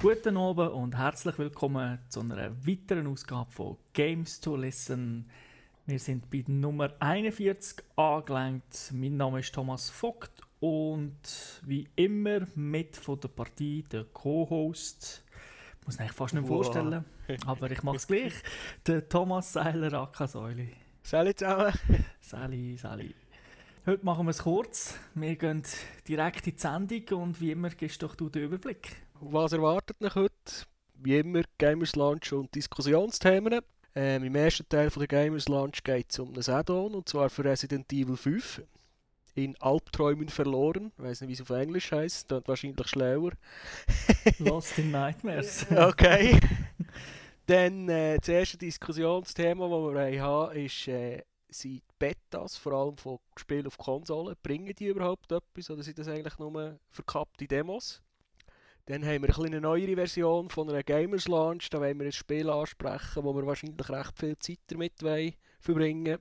Guten Abend und herzlich willkommen zu einer weiteren Ausgabe von Games to Listen. Wir sind bei Nummer 41 angelangt. Mein Name ist Thomas Vogt und wie immer mit von der Partie der Co-Host. Ich muss eigentlich fast nicht mehr vorstellen, aber ich mache es gleich. Der Thomas Seiler Akasäuli. Salut zusammen. Sali, Sali. Heute machen wir es kurz. Wir gehen direkt in die Sendung und wie immer gibst doch du den Überblick. Was erwartet mich heute? Wie immer Gamers Lunch und Diskussionsthemen. Ähm, Im ersten Teil von der Gamers Lunch geht es um ein Add-on und zwar für Resident Evil 5. In Albträumen verloren. Ich weiß nicht, wie es auf Englisch heißt. Das wahrscheinlich schlauer. Lost in Nightmares. okay. Dann äh, das erste Diskussionsthema, das wir haben, ist, äh, sind die Betas, vor allem von Spielen auf Konsolen. Bringen die überhaupt etwas oder sind das eigentlich nur verkappte Demos? Dann haben wir eine neuere Version von einer Gamers Launch. Da wollen wir ein Spiel ansprechen, wo wir wahrscheinlich recht viel Zeit damit verbringen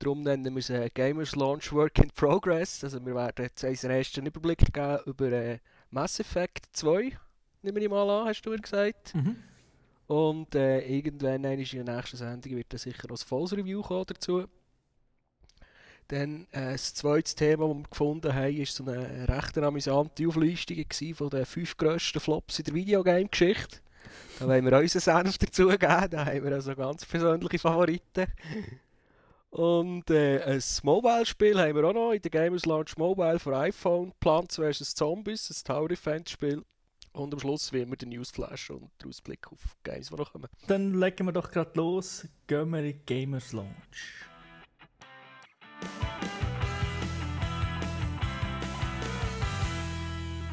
Darum nennen wir es Gamers Launch Work in Progress. Also wir werden jetzt einen ersten Überblick geben über äh, Mass Effect 2. Nehmen wir mal an, hast du mir gesagt. Mhm. Und äh, irgendwann in der nächsten Sendung wird dann sicher noch ein volles Review kommen dazu. Dann äh, das zweite Thema, das wir gefunden haben, war so eine recht amüsante Auflistung von den fünf grössten Flops in der Videogame-Geschichte. Da wollen wir unseren Senf dazugeben, da haben wir also ganz persönliche Favoriten. Und äh, ein Mobile-Spiel haben wir auch noch in der Gamers Launch Mobile für iPhone, Plants vs. Zombies, ein Tower Defense-Spiel. Und am Schluss wie immer der Newsflash und der Ausblick auf Games, die noch kommen. Dann legen wir doch gerade los. Gehen wir in Gamers Launch.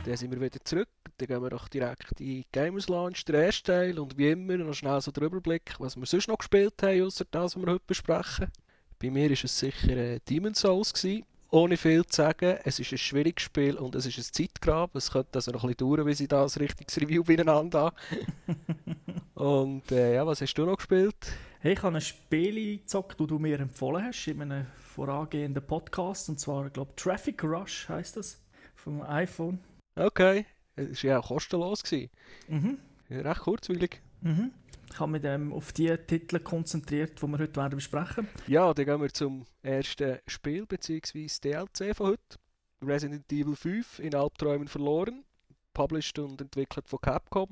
Dann sind wir wieder zurück. Dann gehen wir doch direkt in Gamers Launch, der erste Teil. Und wie immer noch schnell so der Überblick, was wir sonst noch gespielt haben, außer das, was wir heute besprechen. Bei mir war es sicher äh, Demon's Souls. Gewesen. Ohne viel zu sagen, es ist ein schwieriges Spiel und es ist ein Zeitgrab. Es könnte also noch ein bisschen dauern, bis ich da ein richtiges Review beieinander habe. und äh, ja, was hast du noch gespielt? Hey, ich habe ein Spiel gezockt, das du mir empfohlen hast in einem vorangehenden Podcast. Und zwar, ich glaube, Traffic Rush heißt das. Vom iPhone. Okay. Es war ja auch kostenlos. Gewesen. Mhm. Ja, recht kurzweilig. Mhm. Ich habe mich ähm, auf die Titel konzentriert, die wir heute werden besprechen Ja, dann gehen wir zum ersten Spiel bzw. DLC von heute. Resident Evil 5 in Albträumen verloren. Published und entwickelt von Capcom.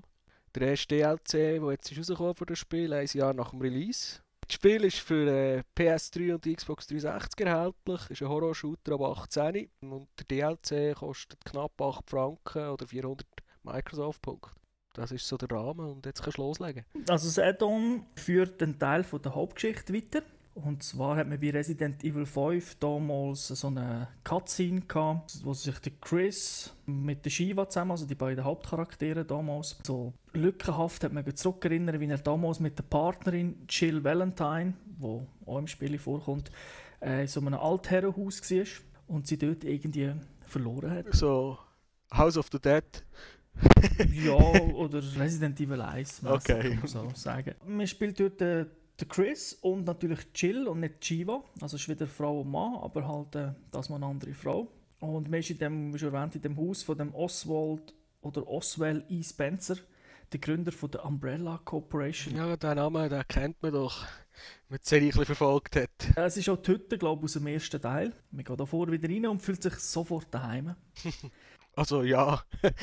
Der erste DLC, der jetzt ist rausgekommen für das Spiel, ein Jahr nach dem Release. Das Spiel ist für äh, PS3 und Xbox 360 erhältlich, ist ein Horror-Shooter ab 18 und der DLC kostet knapp 8 Franken oder 400 Microsoft-Punkte. Das ist so der Rahmen und jetzt kannst du loslegen. Also das Add-on führt einen Teil von der Hauptgeschichte weiter. Und zwar hat man bei Resident Evil 5 damals so eine Cutscene gehabt, wo sich der Chris mit der Shiva zusammen, also die beiden Hauptcharaktere damals, so lückenhaft hat man zurückerinnert, wie er damals mit der Partnerin Jill Valentine, wo auch im Spiel vorkommt, äh, in so einem Altherrenhaus war und sie dort irgendwie verloren hat. So House of the Dead. ja, oder Resident Evil 1, okay. kann man so sagen. Man spielt dort den Chris und natürlich Jill und nicht Jiva. Also es ist wieder Frau und Mann, aber halt äh, das mal eine andere Frau. Und man ist in dem, wie schon erwähnt, in dem Haus von dem Oswald oder Oswell E. Spencer, der Gründer von der Umbrella Corporation. Ja, den Namen den kennt man doch, wenn man die Serie verfolgt hat. Es ist auch die Hütte, glaube ich, aus dem ersten Teil. Man geht da vor wieder rein und fühlt sich sofort daheim. Also ja.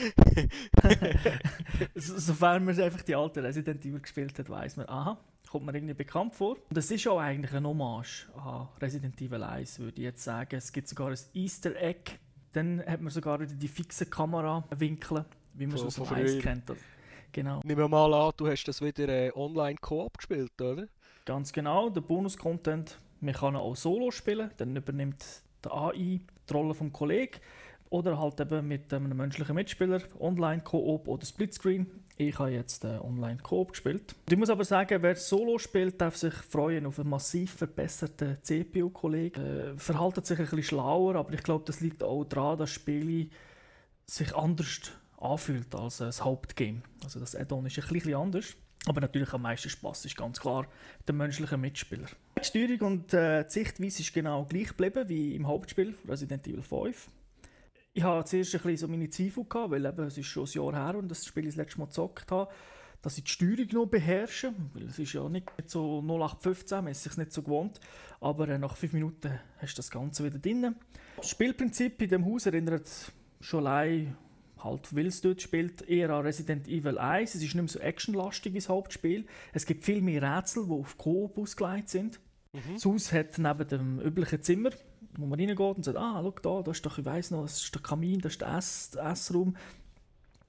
Sofern man einfach die alte Resident Evil gespielt hat, weiß man, aha, kommt mir irgendwie bekannt vor. Und es ist auch eigentlich ein Hommage an Resident Evil 1, würde ich jetzt sagen. Es gibt sogar ein Easter Egg. Dann hat man sogar wieder die fixen Kamerawinkel, wie man es aus dem 1 kennt. Genau. Nehmen wir mal an, du hast das wieder äh, online Koop gespielt, oder? Ganz genau, der Bonus-Content. Man kann auch solo spielen, dann übernimmt der AI die Rolle vom Kollegen oder halt eben mit einem menschlichen Mitspieler, Online-Koop oder Splitscreen. Ich habe jetzt äh, Online-Koop gespielt. Ich muss aber sagen, wer Solo spielt, darf sich freuen auf einen massiv verbesserten CPU-Kollegen. Äh, verhaltet sich ein bisschen schlauer, aber ich glaube, das liegt auch daran, dass Spiele sich anders anfühlt als äh, das Hauptgame. Also das Add-on ist ein bisschen anders. Aber natürlich am meisten Spaß ist ganz klar der menschliche Mitspieler. Die Steuerung und äh, die Sichtweise ist genau gleich geblieben wie im Hauptspiel Resident Evil 5. Ich hatte zuerst ein bisschen so meine Zweifel, gehabt, weil eben, es ist schon ein Jahr her und das Spiel das letzte Mal gezockt habe, dass ich die Steuerung noch beherrsche, weil es ist ja nicht so 0815, man ist sich nicht so gewohnt, aber äh, nach fünf Minuten hast du das Ganze wieder drin. Das Spielprinzip in dem Haus erinnert schon allein halt, weil es dort spielt, eher an Resident Evil 1. Es ist nicht mehr so actionlastig wie das Hauptspiel. Es gibt viel mehr Rätsel, die auf Coop ausgelegt sind. Mhm. Das Haus hat neben dem üblichen Zimmer, wo man reingeht und sagt, ah, schau da, da ist doch, ich weiss noch, das ist der Kamin, das ist der, Ess, Essraum.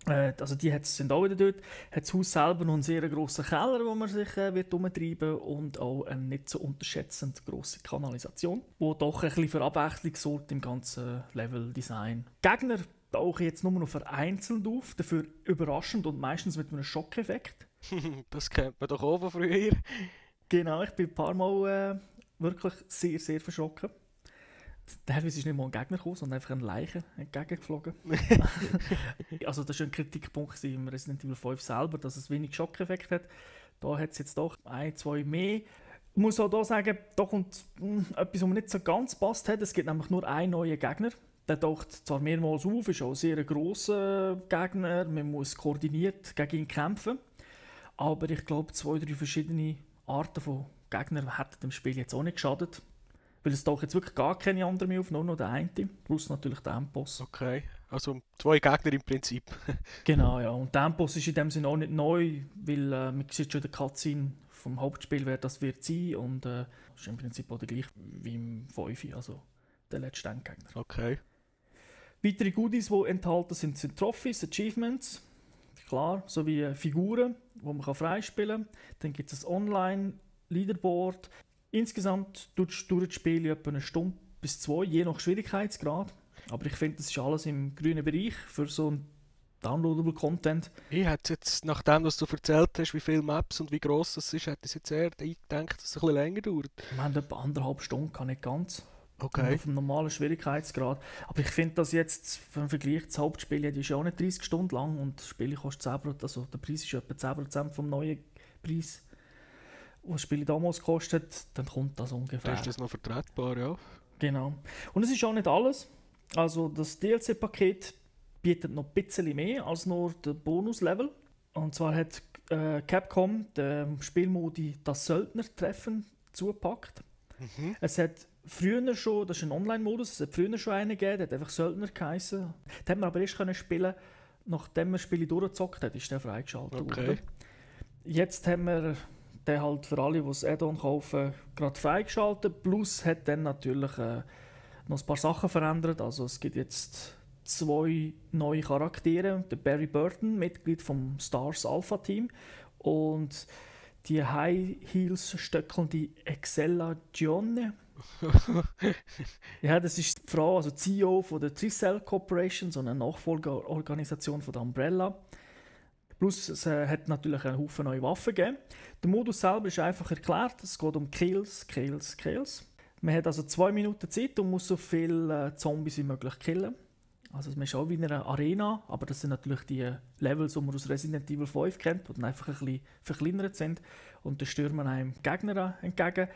Äh, also die sind auch wieder dort. Hat das Haus selber noch einen sehr grossen Keller, wo man sich äh, wird umtreiben und auch eine nicht so unterschätzend grosse Kanalisation, wo doch ein bisschen für Abwechslung sorgt im ganzen Level-Design. Gegner tauchen jetzt nur noch vereinzelt auf, dafür überraschend und meistens mit einem Schockeffekt. das kennt man doch auch von früher. Genau, ich bin ein paar Mal äh, wirklich sehr, sehr verschrocken. Teilweise ist nicht mal ein Gegner gekommen, sondern einfach eine Leiche entgegengeflogen. also das war ein Kritikpunkt im Resident Evil 5 selber, dass es wenig Schockeffekt hat. Da hat es jetzt doch ein, zwei mehr. Ich muss auch hier sagen, da kommt hm, etwas, was mir nicht so ganz passt hat. Es gibt nämlich nur einen neuen Gegner. Der taucht zwar mehrmals auf, ist auch ein sehr grosser Gegner, man muss koordiniert gegen ihn kämpfen. Aber ich glaube, zwei, drei verschiedene Arten von Gegnern hätten dem Spiel jetzt auch nicht geschadet. Weil es taucht jetzt wirklich gar keine anderen mehr auf, nur noch der eine, plus natürlich der Endboss. Okay, also zwei Gegner im Prinzip. genau, ja. Und der Endboss ist in dem Sinne auch nicht neu, weil äh, man sieht schon den Cutscene vom Hauptspiel, wer das wird sein. Und äh, ist im Prinzip auch der gleiche wie im 5, also der letzte Endgegner. Okay. Weitere Goodies, die enthalten sind, sind Trophies, Achievements, klar, sowie Figuren, die man freispielen kann. Dann gibt es ein Online-Leaderboard. Insgesamt tut das Spiel etwa eine Stunde bis zwei, je nach Schwierigkeitsgrad. Aber ich finde, das ist alles im grünen Bereich für so ein downloadable Content. Ich hätte jetzt, nachdem was du erzählt hast, wie viele Maps und wie gross es ist, hätte ich jetzt eher gedacht, dass es ein bisschen länger dauert. Wir haben etwa anderthalb Stunden, kann nicht ganz. Okay. Auf einem normalen Schwierigkeitsgrad. Aber ich finde das jetzt, im Vergleich das Hauptspiel, ist ja auch nicht 30 Stunden lang und das Spiel kostet 10%, also der Preis ist etwa 10% vom neuen Preis, was das Spiel damals kostet, dann kommt das ungefähr. Dann ist das noch vertretbar, ja. Genau. Und es ist auch nicht alles. Also das DLC-Paket bietet noch ein bisschen mehr als nur den Bonus-Level. Und zwar hat äh, Capcom dem Spielmodi das Söldner-Treffen zugepackt. Mhm. Es hat früher schon, das ist ein Online-Modus, es hat früher schon einen gegeben, der hat einfach Söldner geheißen. Den hat man aber erst können spielen nachdem man das Spiel durchgezockt hat, ist der freigeschaltet okay. worden. Jetzt haben wir den halt für alle, die das Add-on kaufen, gerade freigeschaltet. Plus hat dann natürlich äh, noch ein paar Sachen verändert. Also es gibt jetzt zwei neue Charaktere. Der Barry Burton, Mitglied vom Stars Alpha Team und die High Heels stöckelnde Excella Gione ja, das ist die Frau, also CEO von der Tricell Corporation, so eine Nachfolgeorganisation von der Umbrella. Plus es äh, hat natürlich einen Haufen neue Waffen gegeben. Der Modus selber ist einfach erklärt. Es geht um Kills, Kills, Kills. Man hat also zwei Minuten Zeit und muss so viele äh, Zombies wie möglich killen. Also man ist auch wie in einer Arena, aber das sind natürlich die Levels, die man aus Resident Evil 5 kennt, die dann einfach ein bisschen verkleinert sind. Und da stürmen einem Gegner entgegen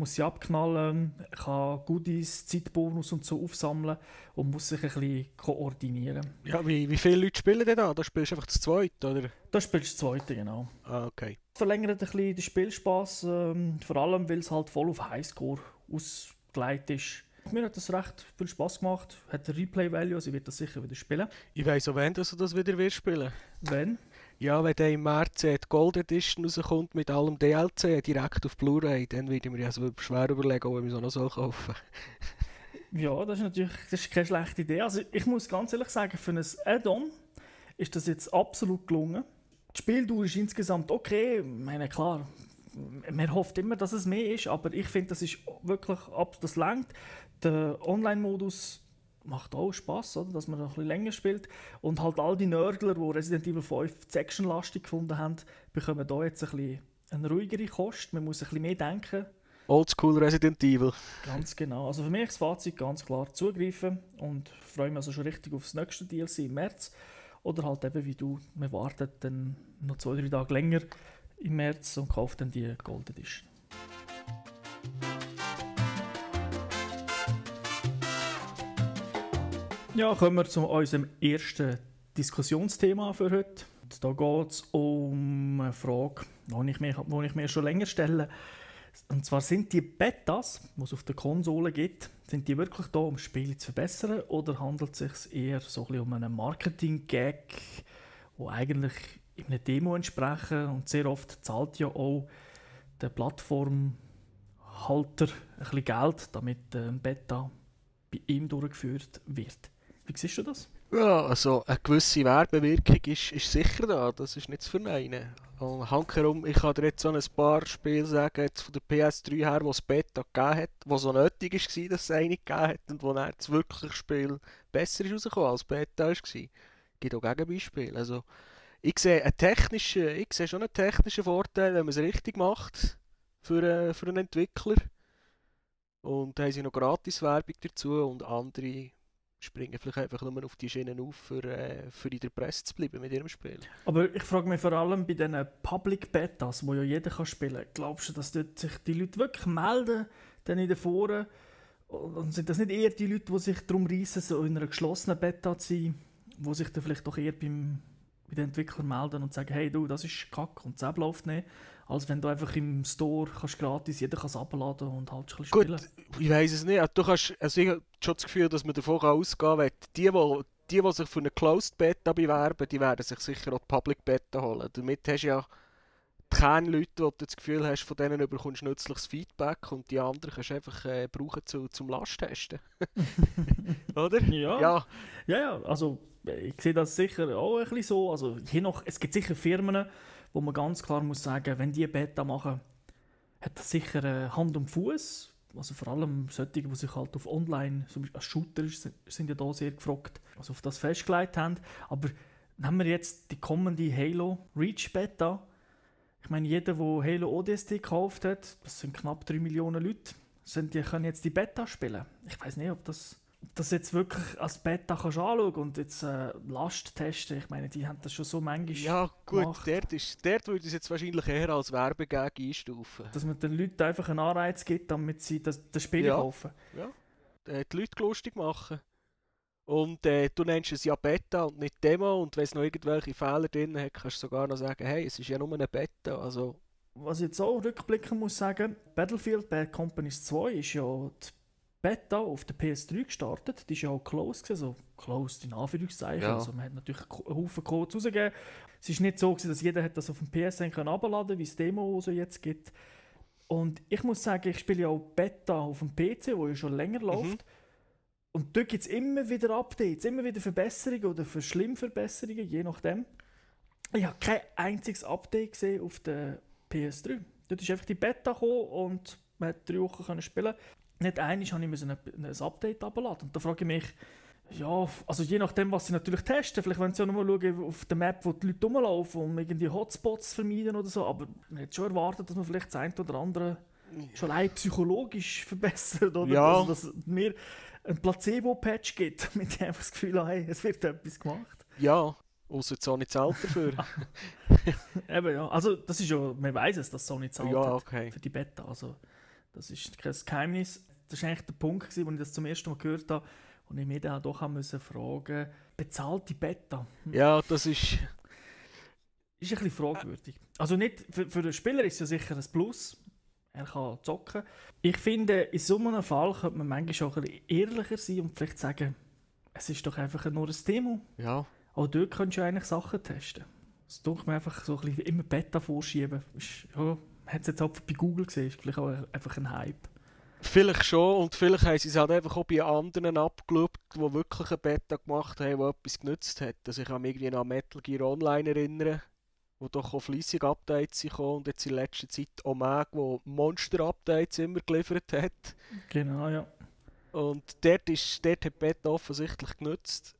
muss sie abknallen, kann Goodies, Zeitbonus und so aufsammeln und muss sich ein bisschen koordinieren. Ja, wie, wie viele Leute spielen denn da? Da spielst du einfach das Zweite, oder? Da spielst du das Zweite, genau. Ah, okay. Verlängert ein bisschen den Spielspaß, ähm, vor allem, weil es halt voll auf Highscore ausgelegt ist. Mir hat das recht viel Spaß gemacht, hat Replay-Value, also ich werde das sicher wieder spielen. Ich weiss auch, wenn du das wieder wirst spielen. Wenn? Ja, wenn der im März die Gold Edition rauskommt mit allem DLC direkt auf Blu-ray, dann würde ich mir also schwer überlegen, ob ich mir so noch so kaufen Ja, das ist natürlich das ist keine schlechte Idee. Also ich muss ganz ehrlich sagen, für ein Add-on ist das jetzt absolut gelungen. Die Spieldauer ist insgesamt okay. Ich meine, klar, man hofft immer, dass es mehr ist, aber ich finde, das ist wirklich, das langt. Der Online-Modus macht auch Spaß, oder? dass man noch ein bisschen länger spielt. Und halt all die Nörgler, die Resident Evil 5 Section-lastig gefunden haben, bekommen hier jetzt ein bisschen eine ruhigere Kost. Man muss ein bisschen mehr denken. Oldschool Resident Evil. Ganz genau. Also für mich ist das Fazit ganz klar zugreifen und freue mich also schon richtig auf das nächste DLC im März. Oder halt eben wie du, man wartet dann noch zwei, drei Tage länger im März und kauft dann die Gold Edition. Ja, kommen wir zu unserem ersten Diskussionsthema für heute. Und da geht es um eine Frage, die ich, mir, die ich mir schon länger stelle. Und zwar sind die Betas, die es auf der Konsole gibt, sind die wirklich da, um Spiele zu verbessern oder handelt es sich eher so ein um einen Marketing-Gag, wo eigentlich in einer Demo entsprechen und sehr oft zahlt ja auch der Plattformhalter ein bisschen Geld, damit ein Beta bei ihm durchgeführt wird. Wie siehst du das? Ja, also eine gewisse Werbewirkung ist, ist sicher da, das ist nicht zu verneinen. Und handherum, ich kann dir jetzt so ein paar Spiele sagen, jetzt von der PS3 her, wo es Beta gegeben hat, wo so nötig war, dass es eine gegeben hat und wo dann das wirkliche Spiel besser ist rausgekommen als Beta war. Es gibt auch Gegenbeispiele. Also, ich sehe, einen technischen, ich sehe schon einen technischen Vorteil, wenn man es richtig macht für, äh, für einen Entwickler. Und da haben sie noch Gratis-Werbung dazu und andere springen vielleicht einfach nur auf die Schienen auf, für, äh, für in der Presse zu bleiben mit ihrem Spiel. Aber ich frage mich vor allem bei diesen Public Betas, wo ja jeder kann spielen kann, glaubst du, dass dort sich die Leute wirklich melden, dann in den Foren? Und sind das nicht eher die Leute, die sich darum reissen, so in einer geschlossenen Beta zu sein, die sich dann vielleicht doch eher beim, bei den Entwicklern melden und sagen, hey du, das ist kack und das läuft nicht, als wenn du einfach im Store kannst gratis, jeder kann es abladen und halt ein spielen. Gut, ich weiß es nicht. Du kannst, also ich habe schon das Gefühl, dass man davon ausgehen kann, die, die, die, die sich für eine Closed Beta bewerben, die werden sich sicher auch die Public Beta holen. Damit hast du ja keine Leute, wo du das Gefühl hast, von denen bekommst du nützliches Feedback und die anderen kannst du einfach äh, brauchen zu, zum Lasttesten. Oder? Ja. ja. Ja, ja, also ich sehe das sicher auch ein bisschen so. Also, je nach, es gibt sicher Firmen, wo man ganz klar muss sagen, wenn die Beta machen, hat das sicher äh, Hand und Fuß. Also vor allem solche, die sich halt auf Online, zum Beispiel als Shooter sind ja da sehr gefragt, also auf das festgelegt haben. Aber nehmen wir jetzt die kommende Halo Reach Beta. Ich meine, jeder, der Halo ODST gekauft hat, das sind knapp 3 Millionen Leute, sind, die können jetzt die Beta spielen. Ich weiß nicht, ob das das jetzt wirklich als Beta kannst anschauen und jetzt äh, Last testen, ich meine, die haben das schon so manchmal Ja gut, gemacht. dort, ist, dort würde ich es jetzt wahrscheinlich eher als Werbegag einstufen. Dass man den Leuten einfach einen Anreiz gibt, damit sie das, das Spiel ja. kaufen. Ja, äh, die Leute lustig machen. Und äh, du nennst es ja Beta und nicht Demo und wenn es noch irgendwelche Fehler drin hat, kannst du sogar noch sagen, hey, es ist ja nur eine Beta, also... Was ich jetzt auch rückblicken muss sagen, Battlefield Bad Companies 2 ist ja die Beta auf der PS3 gestartet. Die war ja auch closed, also closed in Anführungszeichen. Ja. Also man hat natürlich einen Haufen Codes rausgegeben. Es war nicht so, dass jeder hat das auf dem PSN herunterladen konnte, wie es Demo so jetzt gibt. Und ich muss sagen, ich spiele ja auch Beta auf dem PC, wo ja schon länger mhm. läuft. Und dort gibt es immer wieder Updates, immer wieder Verbesserungen oder Verschlimmverbesserungen, je nachdem. Ich habe kein einziges Update gesehen auf der PS3. Dort ist einfach die Beta gekommen und man hat drei Wochen spielen nicht einig habe ich ein, ein Update abgeladen. Und da frage ich mich, ja, also je nachdem, was sie natürlich testen, vielleicht wollen sie ja nochmal schauen auf der Map, wo die Leute rumlaufen, um irgendwie Hotspots zu vermeiden oder so, aber man hätte schon erwartet, dass man vielleicht das eine oder andere schon allein psychologisch verbessert, oder? Ja. Also, dass mir ein Placebo-Patch gibt, mit dem ich das Gefühl habe, hey, es wird etwas gemacht. Ja, außer Sony zahlt dafür. Eben, ja, also das ist ja, man weiß es, dass Sony zahlt ja, okay. für die Beta, also das ist kein Geheimnis das war eigentlich der Punkt, als ich das zum ersten Mal gehört habe und ich mich dann doch müssen fragen bezahlte Beta? Hm. Ja, das ist... Ist ein bisschen fragwürdig. Also nicht, für, für den Spieler ist es ja sicher ein Plus. Er kann zocken. Ich finde, in so einem Fall könnte man manchmal auch ein bisschen ehrlicher sein und vielleicht sagen, es ist doch einfach nur ein Demo. Ja. Auch dort könntest du eigentlich Sachen testen. Das tut mir einfach so ein bisschen immer Beta vorschieben. Ist, ja, man hat es jetzt auch bei Google gesehen, ist vielleicht auch einfach ein Hype. Vielleicht schon und vielleicht haben sie es halt einfach auch bei anderen abgeschaut, die wirklich eine Beta gemacht haben, die etwas genützt hat. Also ich kann mich irgendwie an Metal Gear Online erinnern, wo doch auch fleissig Updates gekommen und jetzt in letzter Zeit Omega, wo Monster-Updates immer geliefert hat. Genau, ja. Und dort, ist, dort hat Beta offensichtlich genützt,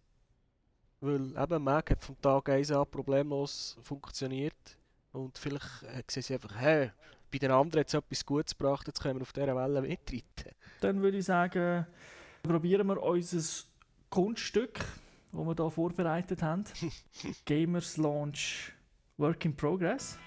weil eben Mag hat vom Tag 1 an problemlos funktioniert und vielleicht äh, sehen sie einfach, hey, bei den anderen jetzt etwas Gutes gebracht, jetzt können wir auf dieser Welle mitreiten. Dann würde ich sagen, probieren wir unser Kunststück, das wir hier vorbereitet haben. Gamers Launch Work in Progress.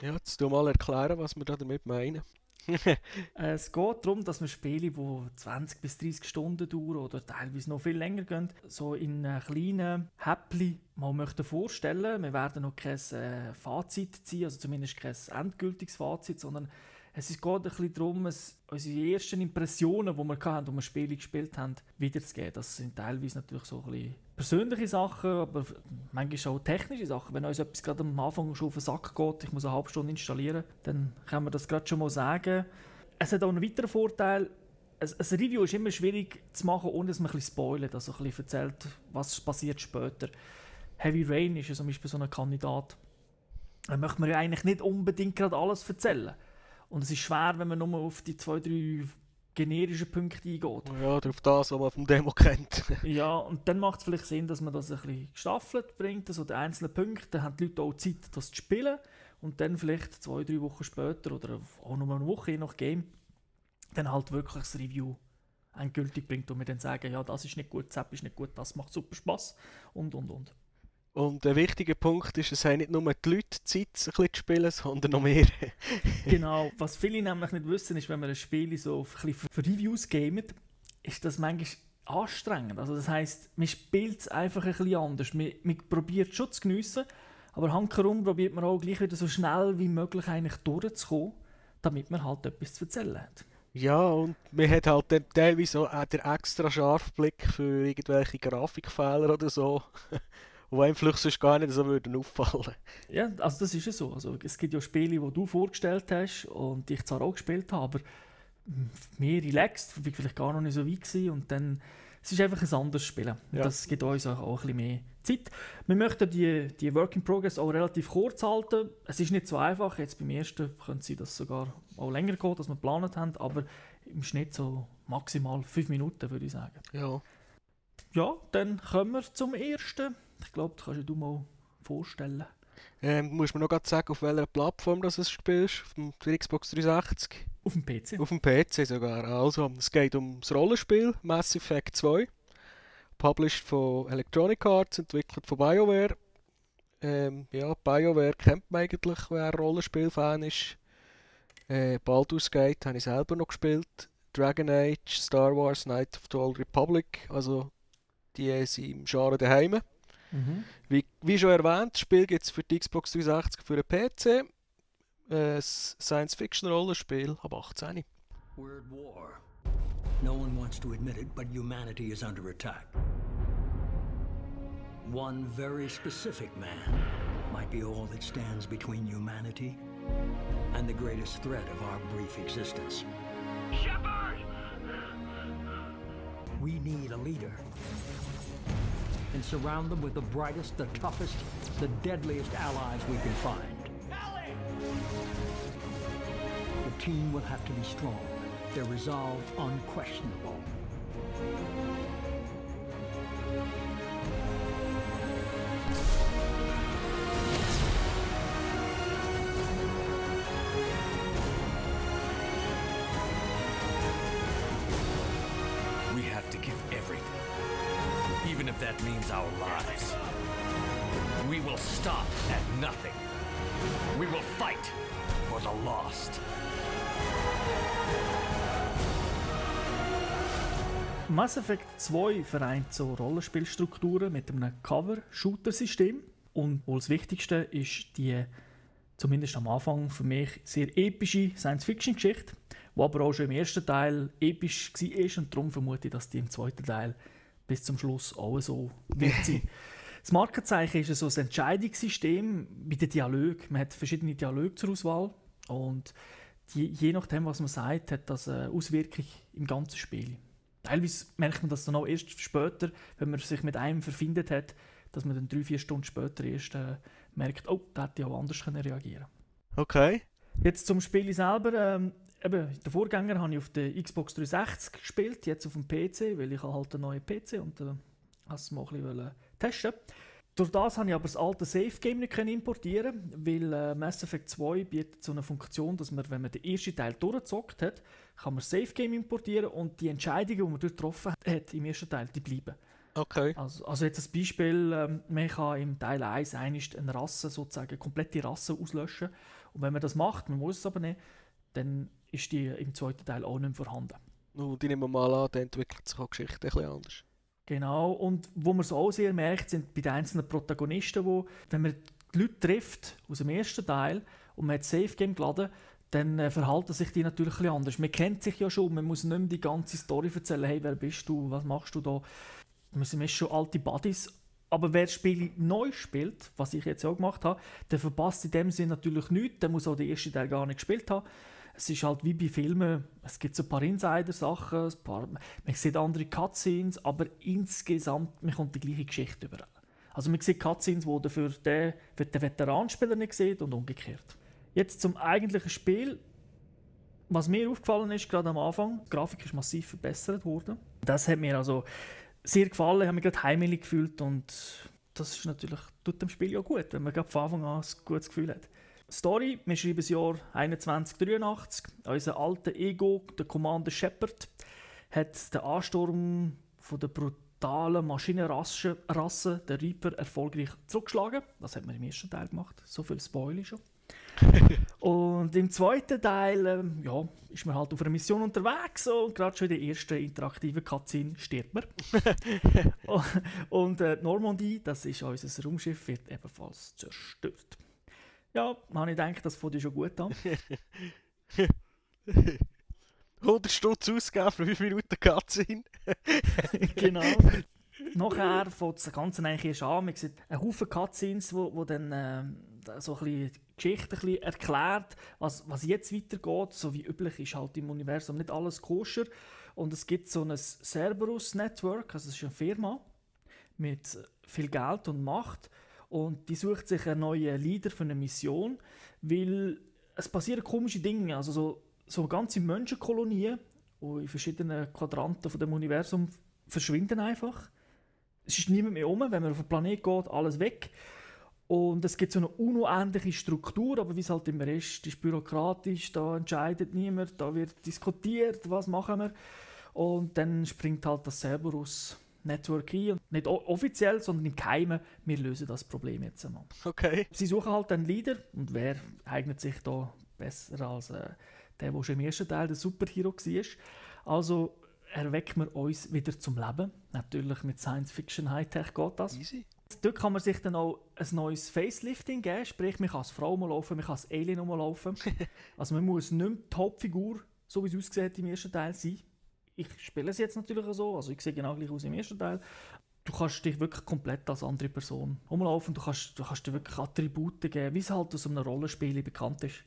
Ja, jetzt du mal erklären, was wir da damit meinen. es geht darum, dass wir Spiele, die 20 bis 30 Stunden dauern oder teilweise noch viel länger gehen, so in kleinen Häppchen mal möchten vorstellen. Wir werden noch kein äh, Fazit ziehen, also zumindest kein endgültiges Fazit, sondern es geht ein bisschen darum, es, unsere ersten Impressionen, die wir hatten, als wir Spiele gespielt haben, wiederzugeben. Das sind teilweise natürlich so ein bisschen persönliche Sachen, aber manchmal auch technische Sachen. Wenn uns etwas gerade am Anfang schon auf den Sack geht, ich muss eine halbe Stunde installieren, dann kann man das gerade schon mal sagen. Es hat auch einen weiteren Vorteil, ein, Review ist immer schwierig zu machen, ohne dass man ein bisschen spoilert, also ein bisschen erzählt, was passiert später. Heavy Rain ist ja zum Beispiel so ein Kandidat. Da möchte man ja eigentlich nicht unbedingt gerade alles erzählen. Und es ist schwer, wenn man nur auf die zwei, drei generischen Punkte eingeht. Ja, auf das, was man vom Demo kennt. ja, und dann macht es vielleicht Sinn, dass man das ein bisschen gestaffelt bringt, also die einzelnen Punkte, dann haben die Leute auch Zeit, das zu spielen und dann vielleicht zwei, drei Wochen später oder auch nur eine Woche, je nach Game, dann halt wirklich das Review endgültig bringt und wir dann sagen, ja, das ist nicht gut, das ist nicht gut, das macht super Spaß und und und. Und ein wichtiger Punkt ist, es haben nicht nur die Leute Zeit, ein bisschen zu spielen, sondern noch mehr. genau. Was viele nämlich nicht wissen, ist, wenn man ein Spiel so ein für Reviews gamet, ist das manchmal anstrengend. Also das heisst, man spielt es einfach ein bisschen anders. Man, man probiert schon zu geniessen, aber handherum probiert man auch gleich wieder so schnell wie möglich eigentlich durchzukommen, damit man halt etwas zu erzählen hat. Ja, und man hat halt dann teilweise auch den extra scharfen Blick für irgendwelche Grafikfehler oder so. wo einem vielleicht sonst gar nicht so würden auffallen Ja, also das ist ja so. Also, es gibt ja Spiele, die du vorgestellt hast und ich zwar auch gespielt habe, aber mehr relaxed, war vielleicht gar noch nicht so weit gewesen und dann es ist einfach ein anderes Spielen. Ja. Das gibt uns auch, auch ein bisschen mehr Zeit. Wir möchten die, die Work in Progress auch relativ kurz halten. Es ist nicht so einfach. Jetzt beim ersten könnte sie das sogar auch länger gehen, als wir geplant haben, aber im Schnitt so maximal fünf Minuten, würde ich sagen. Ja. Ja, dann kommen wir zum ersten. Ich glaube, das kannst du dir mal vorstellen. Ähm, muss mir noch gerade sagen, auf welcher Plattform das du spielst? Auf dem Xbox 360? Auf dem PC. Auf dem PC sogar. Also, es geht um das Rollenspiel Mass Effect 2. Published von Electronic Arts, entwickelt von BioWare. Ähm, ja, BioWare kennt man eigentlich, wer Rollenspiel-Fan ist. Äh, Baldur's Gate habe ich selber noch gespielt. Dragon Age, Star Wars, Night of the Old Republic. Also, die sind im Genre daheim. Mhm. Wie, wie, schon erwähnt, das Spiel gibt es für die Xbox 360 für den PC. Ein Science-Fiction-Rollenspiel ab 18. We're at war. No one wants to admit it, but humanity is under attack. One very specific man might be all that stands between humanity and the greatest threat of our brief existence. Shepard! We need a leader and surround them with the brightest, the toughest, the deadliest allies we can find. The team will have to be strong, their resolve unquestionable. Means our lives. We will stop at nothing. We will fight for the lost. Mass Effect 2 vereint so Rollenspielstrukturen mit einem Cover-Shooter-System. Und wohl das Wichtigste ist die, zumindest am Anfang für mich, sehr epische Science-Fiction-Geschichte, die aber auch schon im ersten Teil episch war und darum vermute ich, dass die im zweiten Teil bis zum Schluss auch so wird sein. das Markenzeichen ist so ein Entscheidungssystem mit den Dialogen. Man hat verschiedene Dialoge zur Auswahl und die, je nachdem, was man sagt, hat das eine Auswirkung im ganzen Spiel. Teilweise merkt man das dann auch erst später, wenn man sich mit einem verfindet hat, dass man dann drei, vier Stunden später erst äh, merkt, oh, da hätte ich auch anders können reagieren Okay. Jetzt zum Spiel selber. Ähm, eben, den Vorgänger habe ich auf der Xbox 360 gespielt, jetzt auf dem PC, weil ich halt einen neuen PC und äh, es mal ein bisschen testen Durch das habe ich aber das alte Safe Game nicht importieren weil äh, Mass Effect 2 bietet so eine Funktion, dass man, wenn man den ersten Teil durchgezockt hat, kann man Safe Game importieren und die Entscheidungen, die man dort getroffen hat im ersten Teil, die bleiben. Okay. Also, also jetzt ein Beispiel, ähm, man kann im Teil 1 eine Rasse, sozusagen eine komplette Rasse auslöschen Und wenn man das macht, man muss es aber nicht, dann ist die im zweiten Teil auch nicht mehr vorhanden. Und ich nehme mal an, dann entwickelt sich auch die Geschichte ein bisschen anders. Genau, und wo man es auch sehr merkt, sind bei den einzelnen Protagonisten, wo, wenn man die Leute trifft aus dem ersten Teil und man hat Safe Game geladen, dann äh, verhalten sich die natürlich ein bisschen anders. Man kennt sich ja schon, man muss nicht mehr die ganze Story erzählen, hey, wer bist du, was machst du da. Wir sind schon alte Buddies, aber wer das Spiel neu spielt, was ich jetzt auch gemacht habe, der verpasst in dem Sinne natürlich nichts, der muss auch den ersten Teil gar nicht gespielt haben. Es ist halt wie bei Filmen, es gibt so ein paar Insider-Sachen, ein paar, man sieht andere Cutscenes, aber insgesamt, man kommt die gleiche Geschichte überall. Also man sieht Cutscenes, die dafür den, den Veteranspieler nicht sieht und umgekehrt. Jetzt zum eigentlichen Spiel. Was mir aufgefallen ist, gerade am Anfang, die Grafik ist massiv verbessert worden. Das hat mir also sehr gefallen, ich habe mich gerade heimelig gefühlt und das ist natürlich, tut dem Spiel ja gut, wenn man gerade von Anfang an ein gutes Gefühl hat. Story, wir schreiben das Jahr 2183. Unser alter Ego, der Commander Shepard, hat den Ansturm von der brutalen Maschinenrasse, Rasse, der Reaper, erfolgreich zurückgeschlagen. Das hat man im ersten Teil gemacht. So viel Spoiler schon. und im zweiten Teil ähm, ja, ist man halt auf einer Mission unterwegs und gerade schon in der ersten interaktiven Cutscene stirbt man. und äh, Normandie, das ist unser Raumschiff, wird ebenfalls zerstört. Ja, habe ich gedacht, das fängt schon gut an. 100 Stutz ausgeben für 5 Minuten Cutscene. genau. Nachher fängt das Ganze eigentlich erst an. Man sieht einen Haufen Cutscenes, wo, wo dann äh, so ein bisschen die Geschichte ein bisschen erklärt, was, was jetzt weitergeht. So wie üblich ist halt im Universum nicht alles koscher. Und es gibt so ein Cerberus-Network, also es ist eine Firma mit viel Geld und Macht. Und die sucht sich einen neuen Leader für eine Mission, weil es passieren komische Dinge. Also so, so ganze Menschenkolonien, in verschiedenen Quadranten von dem Universum verschwinden einfach. Es ist niemand mehr um, wenn man auf den Planet geht, alles weg. Und es gibt so eine unendliche Struktur, aber wie es halt immer ist, ist bürokratisch, da entscheidet niemand, da wird diskutiert, was machen wir. Und dann springt halt das Cerberus Network ein. Nicht offiziell, sondern im Geheimen, wir lösen das Problem jetzt einmal. Okay. Sie suchen halt einen Leader und wer eignet sich da besser als äh, der, der schon im ersten Teil der Superhero war. Also erwecken wir uns wieder zum Leben. Natürlich mit Science-Fiction Hightech geht das. Easy. Dort kann man sich dann auch ein neues Facelifting geben, sprich man kann als Frau mal laufen, man kann als Alien mal laufen. also man muss nicht mehr die Hauptfigur, so wie es aussieht im ersten Teil, sein ich spiele es jetzt natürlich so, also ich sehe genau gleich aus im ersten Teil. Du kannst dich wirklich komplett als andere Person umlaufen, du kannst, du kannst dir wirklich Attribute geben, wie es halt aus einem Rollenspiel bekannt ist,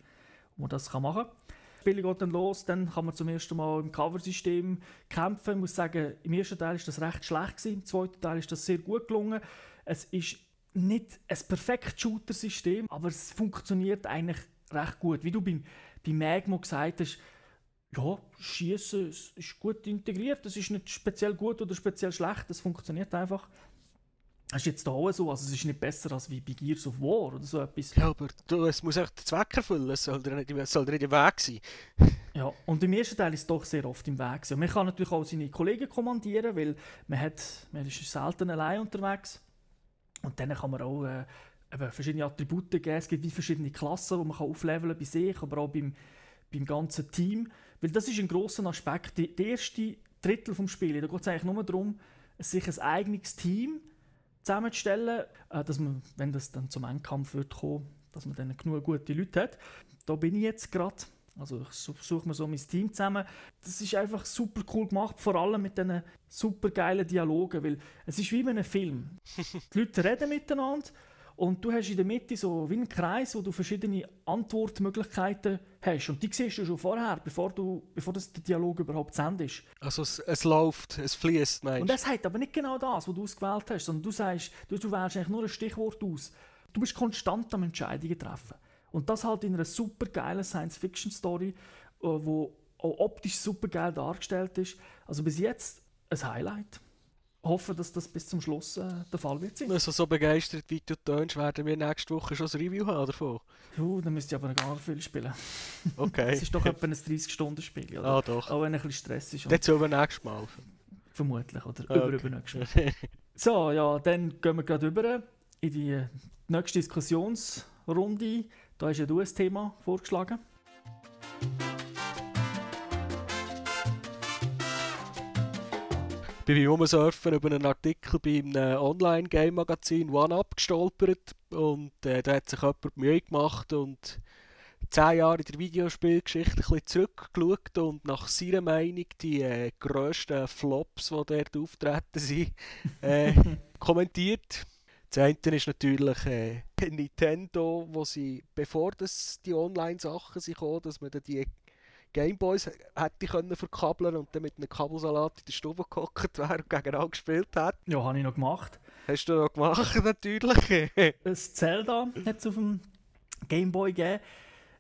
wo man das kann machen kann. Das Spiel geht dann los, dann kann man zum ersten Mal im Cover-System kämpfen. Ich muss sagen, im ersten Teil ist das recht schlecht gewesen, im zweiten Teil ist das sehr gut gelungen. Es ist nicht ein perfektes Shooter-System, aber es funktioniert eigentlich recht gut. Wie du beim, beim Magmo gesagt hast, ja, Schießen ist gut integriert. Das ist nicht speziell gut oder speziell schlecht. Das funktioniert einfach. Das ist jetzt da auch so. Also es ist nicht besser als wie bei Gears of War oder so etwas. Ja, aber du, es muss echt den Zweck erfüllen. Es soll dir nicht, soll dir nicht im Weg sein. ja, und im ersten Teil ist es doch sehr oft im Weg. Und man kann natürlich auch seine Kollegen kommandieren, weil man, hat, man ist selten allein unterwegs. Und dann kann man auch äh, verschiedene Attribute geben. Es gibt wie verschiedene Klassen, die man kann aufleveln bei sich, aber auch beim, beim ganzen Team. Weil das ist ein grosser Aspekt. Die erste Drittel des Spiels, da geht es eigentlich nur darum, sich ein eigenes Team zusammenzustellen, äh, dass man, wenn das dann zum Endkampf wird kommen, dass man dann genug gute Leute hat. Da bin ich jetzt gerade. Also ich suche mir so mein Team zusammen. Das ist einfach super cool gemacht, vor allem mit diesen super geilen Dialogen, weil es ist wie in einem Film. Die Leute reden miteinander und du hast in der Mitte so wie einen Kreis, wo du verschiedene Antwortmöglichkeiten hast. Und die siehst du schon vorher, bevor, du, bevor das der Dialog überhaupt zu Ende ist. Also es, es läuft, es fließt, meinst du? Und das heißt aber nicht genau das, was du ausgewählt hast, sondern du sagst, du, du wählst eigentlich nur ein Stichwort aus. Du bist konstant am Entscheidungen treffen. Und das halt in einer super geilen Science-Fiction-Story, äh, wo auch optisch super geil dargestellt ist. Also bis jetzt ein Highlight hoffe, dass das bis zum Schluss äh, der Fall wird sein. Also so begeistert wie du tönst, werden wir nächste Woche schon ein Review haben davon. Uh, dann müsste ich aber noch gar viel spielen. Okay. Es ist doch etwa ein 30-Stunden-Spiel, oder? Ah, doch. Auch wenn ein bisschen Stress ist. Das sollen wir nächstes Mal. Vermutlich, oder okay. über übernächstes Mal. so, ja, dann gehen wir gerade über in die nächste Diskussionsrunde. Da hast ja du ein Thema vorgeschlagen. Bin beim Rumsurfen über einen Artikel bei einem Online-Game-Magazin OneUp gestolpert und äh, da hat sich jemand Mühe gemacht und zehn Jahre in der Videospielgeschichte ein bisschen zurückgeschaut und nach seiner Meinung die äh, grössten Flops, die dort auftreten sind, äh, kommentiert. Das eine ist natürlich äh, Nintendo, wo sie, bevor das die Online-Sachen kamen, dass man die Gameboys hätte können verkabeln und dann mit einem Kabelsalat in der Stube gehockt wäre und gegeneinander gespielt hat. Ja, habe ich noch gemacht. Hast du noch gemacht, natürlich. Ein Zelda hat es auf dem Gameboy gegeben.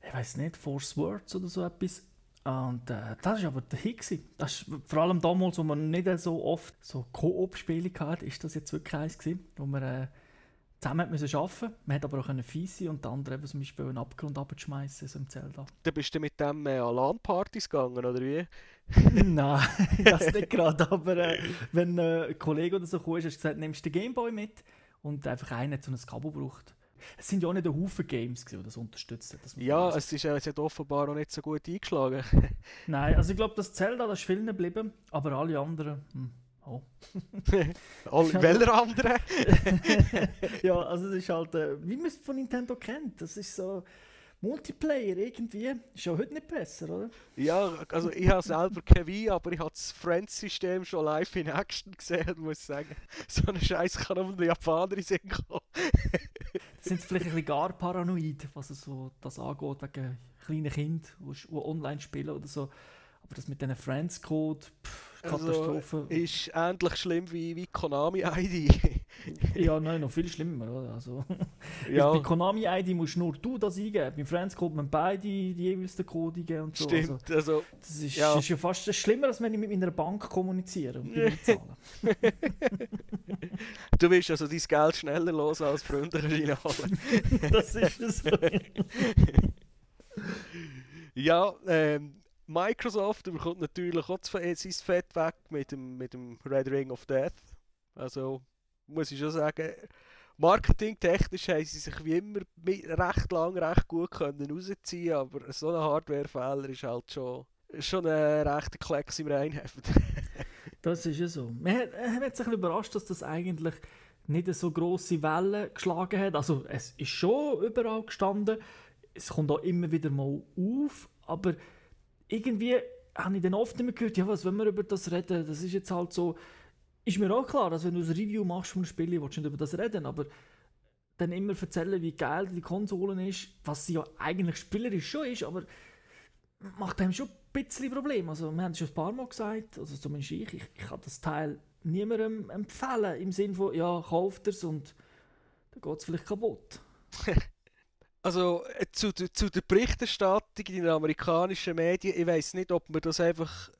Ich weiß nicht, Force Words oder so etwas. Und äh, das war aber der Hit. Gewesen. Das ist, vor allem damals, wo man nicht so oft so Koop-Spiele hatte, ist das jetzt wirklich eins gewesen, wo man äh, zusammen müssen arbeiten Man hat aber auch eine fiese und der andere eben zum Beispiel einen Abgrund abzuschmeißen, so im Zelda. Dann bist du mit dem äh, an LAN-Partys gegangen, oder wie? Nein, das nicht gerade, aber äh, wenn äh, ein Kollege oder so kam, hast du gesagt, nimmst du den Gameboy mit und einfach einer hat so ein Kabel braucht. Es sind ja auch nicht ein Haufen Games, die das unterstützen. Das ja, es, ist, äh, es hat offenbar auch nicht so gut eingeschlagen. Nein, also ich glaube, das Zelda das ist vielen geblieben, aber alle anderen... Hm. Oh. Alle, welcher andere? ja, also es ist halt, äh, wie man es von Nintendo kennt. Das ist so Multiplayer irgendwie. Ist ja heute nicht besser, oder? Ja, also ich habe selber kein Wii, aber ich habe das Friends-System schon live in Action gesehen und muss sagen, so eine Scheiße kann auch von Japaner in Sinn kommen. Sind vielleicht ein bisschen gar paranoid, was so das angeht, wegen kleinen Kindern, die online spielen oder so. Aber das mit diesen Friends-Code, Katastrophe. Also, ist ähnlich schlimm wie, wie Konami-ID. ja, nein, noch viel schlimmer. Oder? Also, ja. Bei Konami-ID musst nur du das eingeben. Bei Friends kommt man beide die jeweils Code eingeben und so. Stimmt, also, also das ist ja. ist ja fast schlimmer, als wenn ich mit meiner Bank kommuniziere und zahlen. du willst also dein Geld schneller los als Freunde reinholen. das ist es. Ja, ähm, Microsoft bekommt natürlich auch sein Fett weg mit dem, mit dem Red Ring of Death. Also muss ich schon sagen, marketingtechnisch haben sie sich wie immer recht lang, recht gut können rausziehen aber so ein Hardware-Fehler ist halt schon, schon ein rechter Klecks im Reinheft. das ist ja so. Man hat, man hat sich überrascht, dass das eigentlich nicht so grosse Wellen geschlagen hat. Also es ist schon überall gestanden, es kommt auch immer wieder mal auf, aber irgendwie habe ich dann oft immer gehört, ja, was, wenn wir über das reden, das ist jetzt halt so, ist mir auch klar, dass wenn du ein Review machst von einem Spiel, willst du nicht über das reden, aber dann immer erzählen, wie geil die Konsole ist, was sie ja eigentlich spielerisch schon ist, aber macht einem schon ein bisschen Probleme. Also wir haben es schon ein paar Mal gesagt, also zumindest ich, ich, ich kann das Teil niemandem empfehlen, im Sinne von, ja, kauft es und dann geht es vielleicht kaputt. Also äh, zu, zu der Berichterstattung in den amerikanischen Medien, ich weiß nicht, ob mir das einfach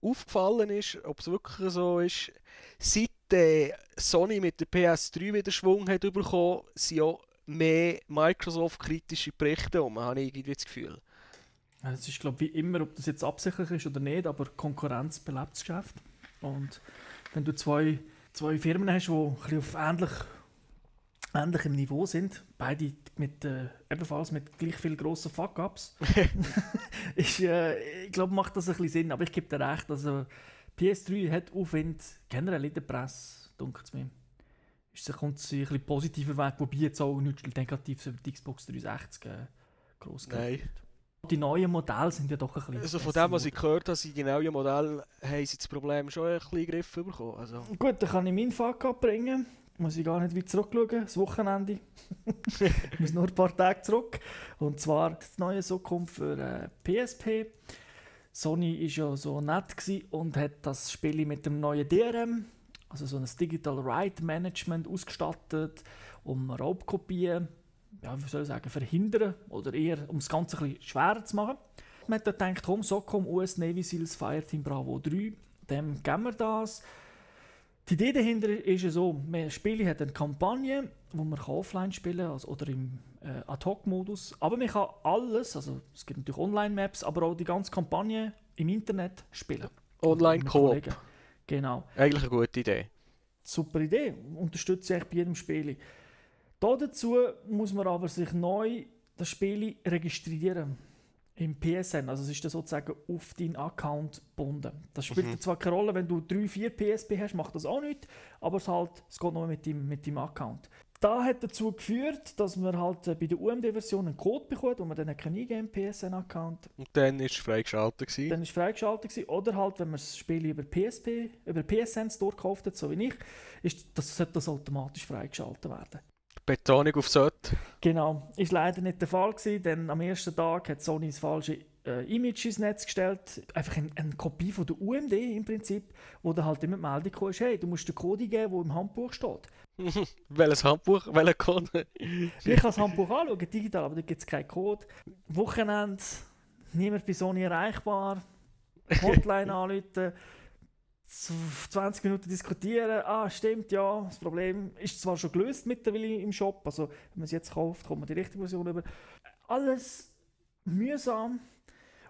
aufgefallen ist, ob es wirklich so ist. Seit äh, Sony mit der PS3 wieder Schwung hat bekommen, sind auch mehr Microsoft-kritische Berichte um, habe ich irgendwie das Gefühl. Es ist glaube wie immer, ob das jetzt absichtlich ist oder nicht, aber Konkurrenz belebt das Geschäft. Und wenn du zwei, zwei Firmen hast, die auf ähnlich ähnlichem Niveau sind, beide mit, äh, ebenfalls mit gleich viel grossen Fuck-Ups, äh, ich glaube, macht das ein bisschen Sinn. Aber ich gebe dir recht, also PS3 hat Aufwind, generell in der Presse, dunkelt es mir. Ist, kommt ein bisschen positiver Weg, wobei jetzt auch nichts Negatives über die Xbox 360 äh, groß Nein. Die neuen Modelle sind ja doch ein bisschen. Also von dem, was ich gehört habe, sind die neuen Modelle, haben sie das Problem schon ein bisschen in den Griff bekommen. Also. Gut, dann kann ich meinen Fuck-Up bringen muss ich gar nicht weit zurückschauen, das Wochenende. ich muss nur ein paar Tage zurück. Und zwar das neue Socom für äh, PSP. Sony war ja so nett und hat das Spiel mit dem neuen DRM, also so ein Digital Right Management, ausgestattet, um Raubkopien, ja, wie soll ich sagen, verhindern oder eher um das Ganze ein bisschen schwerer zu machen. Man hat gedacht, komm, Socom US Navy Seals Fireteam Bravo 3, dem geben wir das die Idee dahinter ist ja so, das Spiel hat eine Kampagne, wo man offline spielen kann also, oder im äh, Ad-Hoc-Modus. Aber man kann alles, also es gibt natürlich Online-Maps, aber auch die ganze Kampagne im Internet spielen. Online-Koop. Genau. Eigentlich eine gute Idee. Super Idee, unterstütze ich bei jedem Spiel. Da dazu muss man aber sich neu das Spiel registrieren im PSN. Also es ist dann sozusagen auf deinen Account gebunden. Das spielt Mhm. zwar keine Rolle, wenn du 3, 4 PSP hast, macht das auch nicht, aber es, halt, es geht nur mit deinem, mit deinem Account. Da hat dazu geführt, dass man halt äh, bei der UMD-Version einen Code bekommt, wo man dann kann eingeben PSN-Account. Und dann war es freigeschaltet. Gewesen. Dann ist es freigeschaltet gewesen. Oder halt, wenn man das Spiel über PSP, über PSN Store gekauft hat, so wie ich, ist das, sollte das automatisch freigeschaltet werden. Betonung auf sollte. Genau, ist leider nicht der Fall gewesen, denn am ersten Tag hat Sony das falsche äh, Image ins Netz gestellt. Einfach ein- eine Kopie von der UMD im Prinzip, wo dann halt immer die Meldung kam, ist, hey, du musst den Code eingeben, der im Handbuch steht. Welches Handbuch, welcher Code? Ich kann das Handbuch anschauen, digital, aber da gibt es keinen Code. Wochenende, niemand bei Sony erreichbar, Hotline anrufen, z- 20 Minuten diskutieren, ah, stimmt, ja, das Problem ist zwar schon gelöst mittlerweile im Shop, also wenn man es jetzt kauft, kommt man die richtige Version über. Alles mühsam.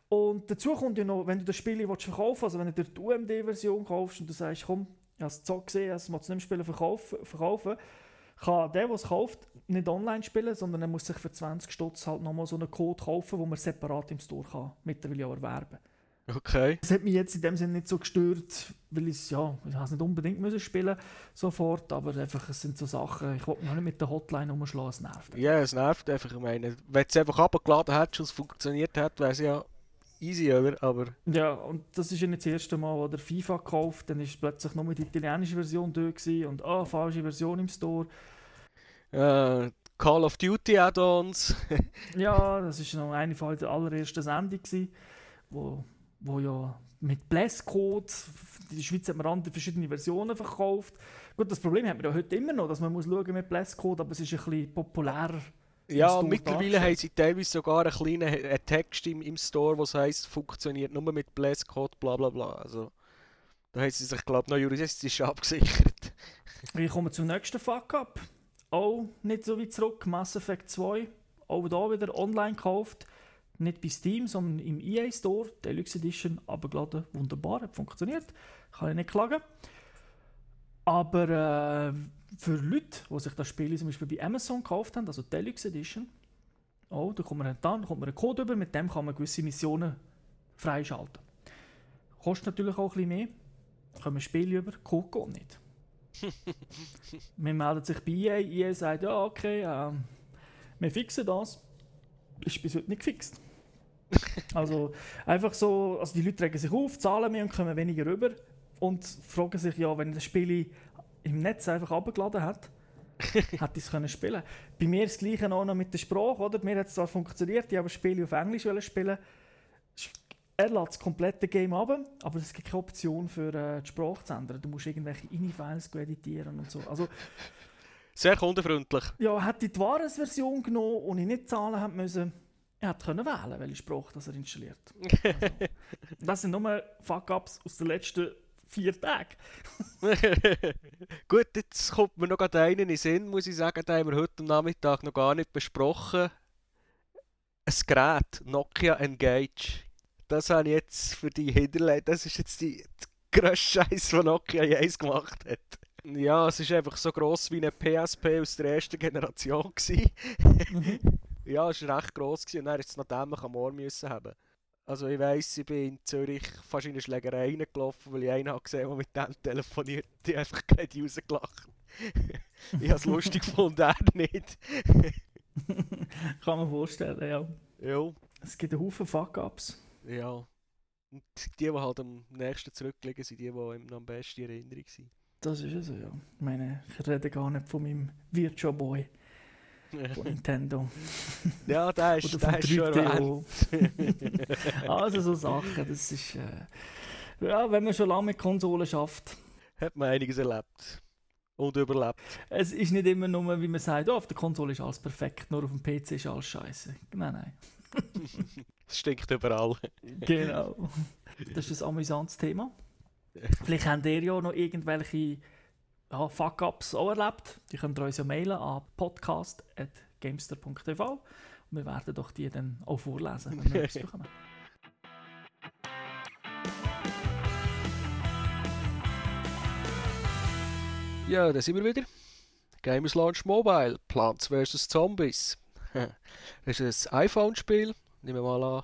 Und dazu kommt ja noch, wenn du das Spiel willst verkaufen also wenn du die UMD-Version kaufst und du sagst, komm, ich habe es so gesehen, es nicht mehr spielen, verkaufen, verkaufen kann der, der es kauft, nicht online spielen, sondern er muss sich für 20 Stutz halt nochmal so einen Code kaufen, den man separat im Store kann, mittlerweile auch erwerben Okay. Das hat mich jetzt in dem Sinne nicht so gestört, weil ich ja, ich es nicht unbedingt müssen spielen sofort, aber einfach, es sind so Sachen, ich wollte mich auch nicht mit der Hotline umschlagen, es nervt. Ja, es nervt einfach. Ich meine, wenn du es einfach abgeladen hättest und es funktioniert hat, wäre es ja easy, oder? Aber Ja, und das ist ja nicht das erste Mal, wo der FIFA gekauft, dann ist plötzlich nur die italienische Version da und ah, falsche Version im Store. äh, Call of Duty Add-ons. Ja, das ist noch eine von der allerersten Sendung wo, wo ja mit Blesscode, in der Schweiz hat man andere verschiedene Versionen verkauft. Gut, das Problem hat man ja heute immer noch, dass man muss schauen mit Blesscode, aber es ist ein bisschen populärer. Ja, mittlerweile haben sie teilweise sogar einen kleinen Text im, im Store, was heisst, funktioniert nur mit Blesscode, bla bla bla. Also, da haben sie sich, glaube ich, noch juristisch abgesichert. Ich komme zum nächsten Fuck-Up. Auch nicht so weit zurück, Mass Effect 2. Auch da wieder online gekauft. Nicht bei Steam, sondern im EA Store. Deluxe Edition, abgeladen. Wunderbar, hat funktioniert. Kann ich nicht klagen. Aber äh, für Leute, die sich das Spiel zum Beispiel bei Amazon gekauft haben, also Deluxe Edition, oh, da kommt man dann da kommt man einen Code über, mit dem kann man gewisse Missionen freischalten. Kostet natürlich auch ein bisschen mehr. Kommen Spiele über, Code geht nicht. Man meldet sich bei EA, EA sagt, ja okay, ähm, wir fixen das. Ist bis heute nicht gefixt. also einfach so, also die Leute regen sich auf, zahlen mehr und kommen weniger rüber und fragen sich, ja, wenn das Spiel im Netz einfach abgeladen hat, hätte ich es können spielen Bei mir ist das Gleiche auch noch mit der Sprache, oder? Mir hat es zwar funktioniert, ich habe das Spiel auf Englisch wollen spielen. Er lädt das komplette Game ab, aber es gibt keine Option für äh, die Sprache zu ändern. Du musst irgendwelche INI-Files editieren und so. Also, Sehr kundenfreundlich. ja, hätte ich die Wahres-Version genommen und ich nicht zahlen hätte müssen, er hätte können wählen, welche Sprache das er installiert. Also, das sind nur Fuck-Ups aus den letzten vier Tagen. Gut, jetzt kommt mir noch gerade einen in den Sinn, muss ich sagen, den haben wir heute am Nachmittag noch gar nicht besprochen. Ein Gerät, Nokia Engage. Das habe ich jetzt für dich hinterlegt. Das ist jetzt die, die grösste Scheiß, die Nokia jemals gemacht hat. Ja, es ist einfach so gross wie eine PSP aus der ersten Generation. Gewesen. ja, es war recht gross gewesen und ist es noch dämlich am Ohr müssen haben. Also ich weiss, ich bin in Zürich fast in eine Schlägerei reingelaufen, weil ich einen habe gesehen, der mit dem telefoniert. Die haben einfach gerade rausgelacht. ich habe es lustig gefunden, er nicht. Kann man vorstellen, ja. ja, Es gibt einen Haufen Fuck-Ups. ja. Und die, die halt am nächsten zurückliegen, sind die, die ihm am besten in Erinnerung sind. Das ist es so, ja. Ich meine, ich rede gar nicht von meinem Virtual Boy von Nintendo. ja, der ist, Oder der ist schon erwähnt. 3DO. also so Sachen, das ist... Äh, ja, wenn man schon lange mit Konsolen schafft. Hat man einiges erlebt. Und überlebt. Es ist nicht immer nur, wie man sagt, oh, auf der Konsole ist alles perfekt, nur auf dem PC ist alles scheiße. Nein, nein. Es stinkt überall. Genau. Das ist ein amüsantes Thema. Vielleicht habt ihr ja noch irgendwelche ja, Fuck-Ups auch erlebt. Die könnt ihr uns ja mailen an podcast.gamester.tv und wir werden doch die dann auch vorlesen, wenn wir etwas bekommen. Ja, da sind wir wieder. Gamers Launch Mobile, Plants vs. Zombies. Das ist ein iPhone-Spiel. Nehmen wir mal an,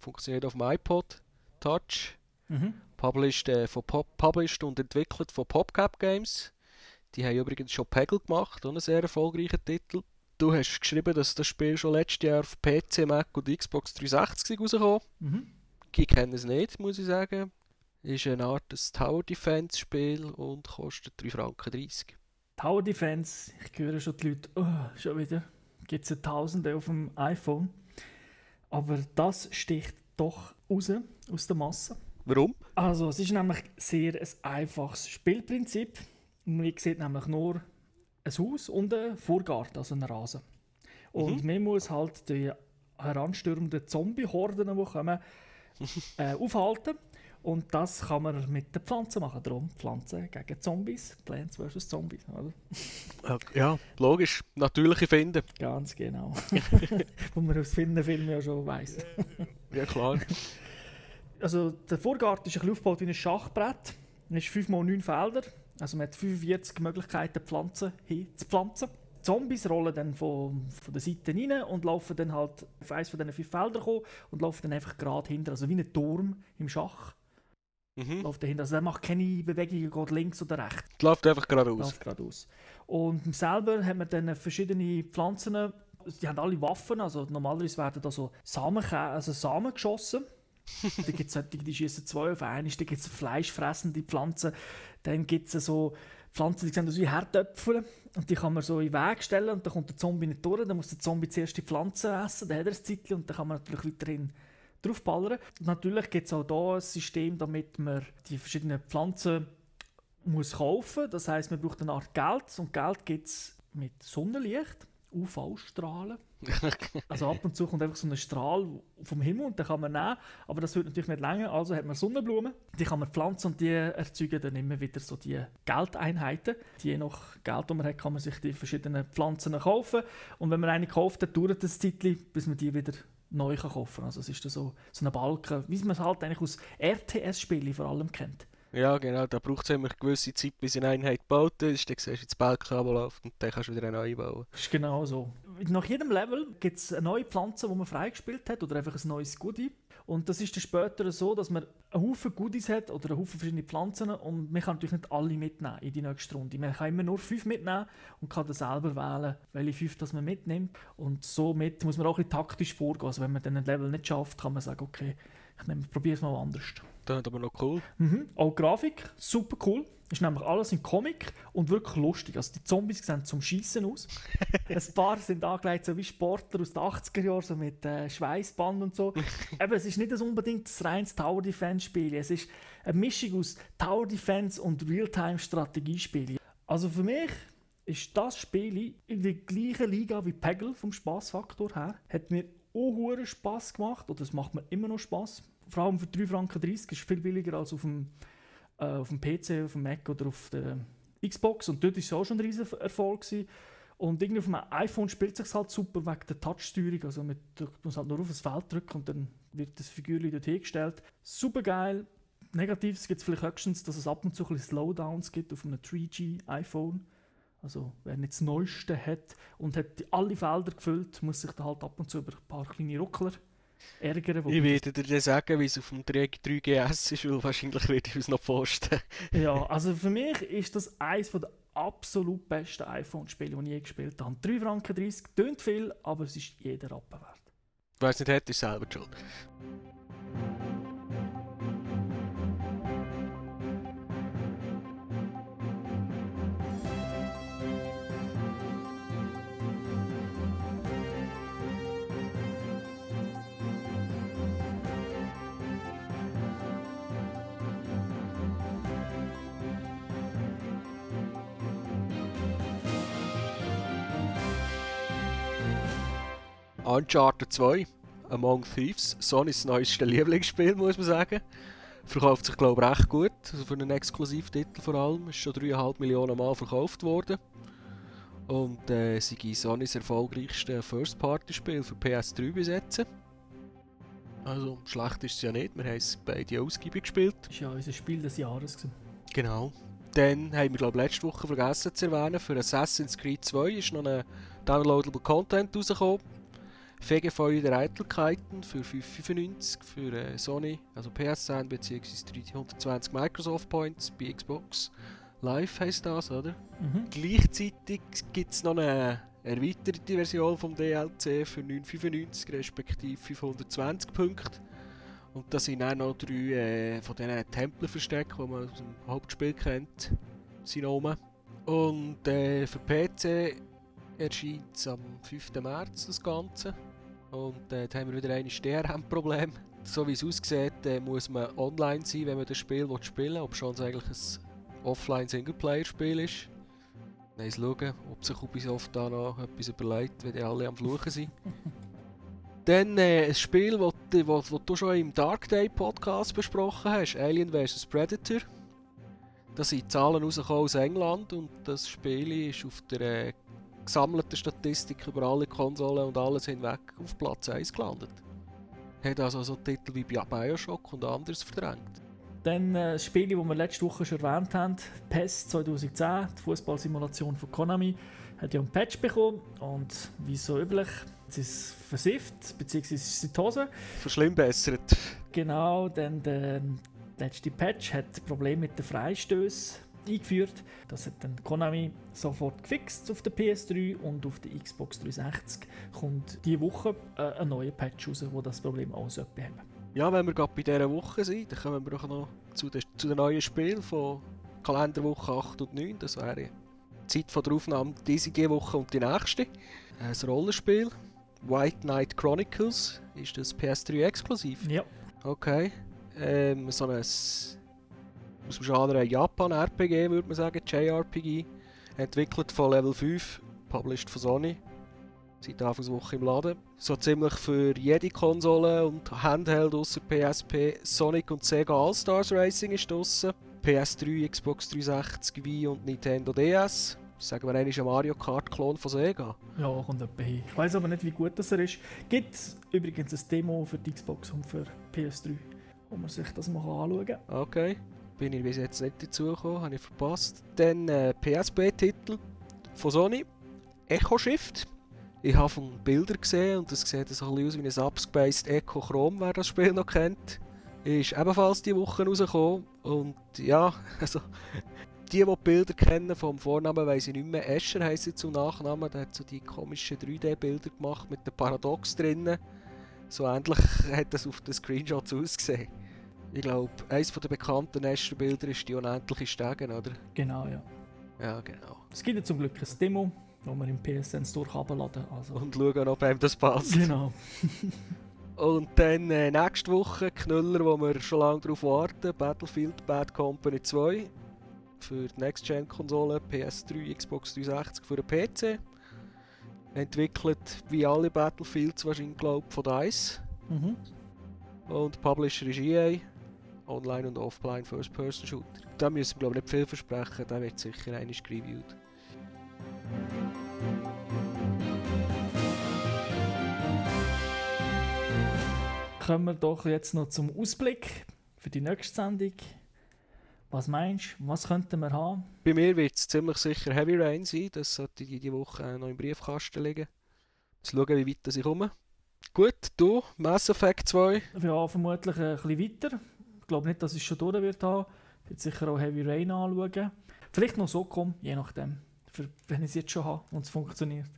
funktioniert auf dem iPod Touch. Mhm. Published, äh, von Pop, published und entwickelt von PopCap Games. Die haben übrigens schon Peggle gemacht, auch einen sehr erfolgreichen Titel. Du hast geschrieben, dass das Spiel schon letztes Jahr auf PC, Mac und Xbox 360 rausgekommen Mhm. Ich kenne es nicht, muss ich sagen. Ist eine Art Tower Defense Spiel und kostet 3 Franken 30. Tower Defense, ich höre schon die Leute, oh, schon wieder, gibt es Tausende auf dem iPhone. Aber das sticht doch raus aus der Masse. Warum? Also, es ist nämlich sehr ein einfaches Spielprinzip. Man sieht nämlich nur ein Haus und einen Vorgarten, also einen Rasen. Und man muss halt die heranstürmenden Zombie-Horden, die kommen, äh, aufhalten. Und das kann man mit den Pflanzen machen. Darum Pflanzen gegen Zombies, Plants vs. Zombies. Oder? Ja, logisch. Natürliche Finden. Ganz genau. Wo man aus vielen Filmen ja schon weiss. Ja, klar. Also der Vorgarten ist ein bisschen aufgebaut wie ein Schachbrett. Es ist 5 x 9 Felder. Also man hat 45 Möglichkeiten, Pflanzen hinzupflanzen. Die Zombies rollen dann von, von der Seite rein und laufen dann halt auf eines von diesen fünf Feldern kommen und laufen dann einfach gerade hinter. Also wie ein Turm im Schach. Mhm. Läuft dahinter. Also der macht keine Bewegungen, geht links oder rechts. Es läuft einfach geradeaus. Läuft geradeaus. Und selber haben wir dann verschiedene Pflanzen. Die haben alle Waffen. Also normalerweise werden da so Samen, also Samen geschossen. da gibt es die schießen zwei auf einen. Dann gibt es fleischfressende Pflanzen. Dann gibt es so Pflanzen, die sehen aus wie Herdöpfel. Und die kann man so in den Weg stellen und dann kommt der Zombie nicht durch. Dann muss der Zombie zuerst die Pflanze essen, dann hat er ein Zeitchen und dann kann man natürlich weiterhin draufballern. Und natürlich gibt es auch hier ein System, damit man die verschiedenen Pflanzen muss kaufen. Das heißt, man braucht eine Art Geld und Geld gibt es mit Sonnenlicht, UV-Strahlen. also ab und zu kommt einfach so ein Strahl vom Himmel und den kann man nehmen, aber das wird natürlich nicht länger. Also hat man Sonnenblumen, die kann man pflanzen und die erzeugen dann immer wieder so die Geldeinheiten. Je nach Geld, das man hat, kann man sich die verschiedenen Pflanzen kaufen und wenn man eine kauft, dann dauert ein Zeitchen, bis man die wieder neu kaufen kann. Also es ist so, so ein Balken, wie man es halt eigentlich aus RTS-Spielen vor allem kennt. Ja, genau. Da braucht es immer eine gewisse Zeit, bis eine Einheit gebaut ist. Dann siehst du das Balken läuft und dann kannst du wieder eine neue bauen. Das ist genau so. Nach jedem Level gibt es eine neue Pflanze, die man freigespielt hat oder einfach ein neues Goodie. Und das ist dann später so, dass man einen Haufen Goodies hat oder einen Haufen verschiedene Pflanzen und man kann natürlich nicht alle mitnehmen in die nächste Runde. Man kann immer nur fünf mitnehmen und kann dann selber wählen, welche fünf das man mitnimmt. Und somit muss man auch ein bisschen taktisch vorgehen. Also wenn man dann ein Level nicht schafft, kann man sagen, okay, ich probiere es mal anders. Das ist aber noch cool. Mhm. Auch die Grafik, super cool. Ist nämlich alles in Comic und wirklich lustig. Also die Zombies sehen zum Schießen aus. Ein paar sind angelegt so wie Sportler aus den 80er Jahren, so mit äh, Schweißband und so. Aber es ist nicht das unbedingt das reines Tower Defense Spiel. Es ist eine Mischung aus Tower Defense und Realtime Strategiespiel. Also für mich ist das Spiel in der gleichen Liga wie Peggle vom Spaßfaktor her. Hat mir auch Spaß gemacht oder es macht mir immer noch Spaß. Vor allem für 3,30 Franken ist es viel billiger als auf dem, äh, auf dem PC, auf dem Mac oder auf der Xbox. Und dort war es auch schon ein riesen Erfolg. Gewesen. Und irgendwie auf dem iPhone spielt es sich halt super wegen der Touchsteuerung. Also man muss halt nur auf das Feld drücken und dann wird das Figürchen dort hingestellt. Super geil. Negatives gibt es vielleicht höchstens, dass es ab und zu ein Slowdowns gibt auf einem 3G iPhone. Also wer nicht das Neueste hat und hat alle Felder gefüllt, muss sich da halt ab und zu über ein paar kleine Ruckler ärgern. Ich werde dir dann sagen, wie es auf dem 3GS ist, weil wahrscheinlich werde ich es noch posten. ja, also für mich ist das eines der absolut besten iPhone-Spiele, die ich je gespielt habe. 3 Franken 30, tönt viel, aber es ist jeder Rappen wert. Wer es nicht hat, ist selber schuld. Uncharted 2, Among Thieves, Sonys neuestes Lieblingsspiel, muss man sagen. Verkauft sich, glaube ich, recht gut. Also für einen Exklusivtitel vor allem. Ist schon 3,5 Millionen Mal verkauft worden. Und äh, sei Sonys erfolgreichste First-Party-Spiel für PS3 bis jetzt. Also schlecht ist es ja nicht, wir haben es beide ausgiebig gespielt. Das war ja unser Spiel des Jahres. Gewesen. Genau. Dann haben wir, glaube ich, letzte Woche vergessen zu erwähnen, für Assassin's Creed 2 ist noch ein Downloadable Content rausgekommen. Fegefeuer der Eitelkeiten für 5,95 für äh, Sony, also PSN bzw. 320 Microsoft Points bei Xbox Live heisst das, oder? Mhm. Gleichzeitig gibt es noch eine erweiterte Version vom DLC für 9,95 respektive 520 Punkte. Und da sind auch noch drei äh, von diesen Templerverstecken, die man aus dem Hauptspiel kennt, sind oben. Und äh, für PC erscheint es am 5. März das Ganze. Und äh, da haben wir wieder ein DRM-Problem. So wie es aussieht, äh, muss man online sein, wenn man das Spiel spielen will, ob schon es eigentlich ein Offline-Singleplayer-Spiel ist. Nein, schauen, ob sich Ubisoft da noch etwas überlegt, wenn die alle am Fluchen sind. Dann äh, ein Spiel, das du schon im Dark Day Podcast besprochen hast, Alien vs Predator. Da sind Zahlen rausgekommen aus England und das Spiel ist auf der äh, gesammelten Statistik über alle Konsolen und alles hinweg auf Platz 1 gelandet. Hat also so Titel wie Bioshock und anderes verdrängt. Dann äh, das Spiel, das wir letzte Woche schon erwähnt haben, PES 2010, die Fußballsimulation von Konami, hat ja einen Patch bekommen und wie so üblich, es ist versifft, beziehungsweise ist es die Hose. Verschlimmbessert. Genau, dann der letzte Patch hat Probleme mit den Freistößen eingeführt. Das hat dann Konami sofort gefixt auf der PS3 und auf der Xbox 360 kommt diese Woche äh, ein neuer Patch raus, wo das Problem auch beheben Ja, wenn wir gerade bei dieser Woche sind, dann kommen wir auch noch zu den, zu den neuen Spielen von Kalenderwoche 8 und 9. Das wäre die Zeit von der Aufnahme diese Woche und die nächste. Ein Rollenspiel. White Knight Chronicles. Ist das PS3 exklusiv? Ja. Okay. Ähm, so ein aus dem Genre Japan-RPG, würde man sagen, JRPG. Entwickelt von Level 5, published von Sony. Seit Anfangswoche im Laden. So ziemlich für jede Konsole und Handheld außer PSP. Sonic und Sega All-Stars Racing ist draussen. PS3, Xbox 360, Wii und Nintendo DS. Sagen wir einmal ein Mario Kart-Klon von Sega. Ja, kommt etwa hin. Ich weiß aber nicht, wie gut das er ist. Gibt es übrigens ein Demo für die Xbox und für PS3, wo man sich das mal anschauen kann. Okay bin ich bis jetzt nicht dazu gekommen, habe ich verpasst. Dann äh, PSP-Titel von Sony, Echo Shift. Ich habe von Bildern gesehen und das sieht so ein aus wie ein abgespaced Echo Chrome, wer das Spiel noch kennt. Ist ebenfalls diese Woche rausgekommen und ja, also die, die Bilder kennen vom Vornamen, weiß ich nicht mehr. Escher heisst sie zum Nachnamen, der hat so die komischen 3D-Bilder gemacht mit dem Paradox drinnen. So ähnlich hat das auf den Screenshots ausgesehen. Ich glaube, eines der bekannten Escher-Bilder ist die unendliche Stegen, oder? Genau, ja. Ja, genau. Es gibt ja zum Glück ein Demo, wo man im PSN Store herunterladen kann. Also. Und schauen, ob einem das passt. Genau. Und dann äh, nächste Woche Knüller, wo wir schon lange darauf warten, Battlefield Bad Company 2 für die Next-Gen-Konsole, PS3, Xbox 360 für den PC. Entwickelt wie alle Battlefields wahrscheinlich, glaube von DICE. Mhm. Und Publisher ist EA. Online- und Offline First-Person-Shooter. Da müssen wir glaube ich nicht viel versprechen, da wird sicher einiges gereviewt. Kommen wir doch jetzt noch zum Ausblick für die nächste Sendung. Was meinst du, was könnten wir haben? Bei mir wird es ziemlich sicher Heavy Rain sein, das sollte diese Woche noch im Briefkasten liegen. Zu schauen, wie weit ich komme. Gut, du, Mass Effect 2? Ja, vermutlich ein bisschen weiter glaube nicht, dass es schon durch wird haben. Ich werde sicher auch Heavy Rain anschauen. Vielleicht noch so kommen, je nachdem. Für, wenn ich es jetzt schon habe und es funktioniert.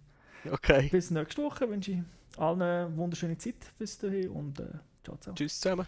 Okay. Bis nächste Woche wünsche ich allen eine wunderschöne Zeit bis dahin und äh, ciao zusammen. Tschüss zusammen.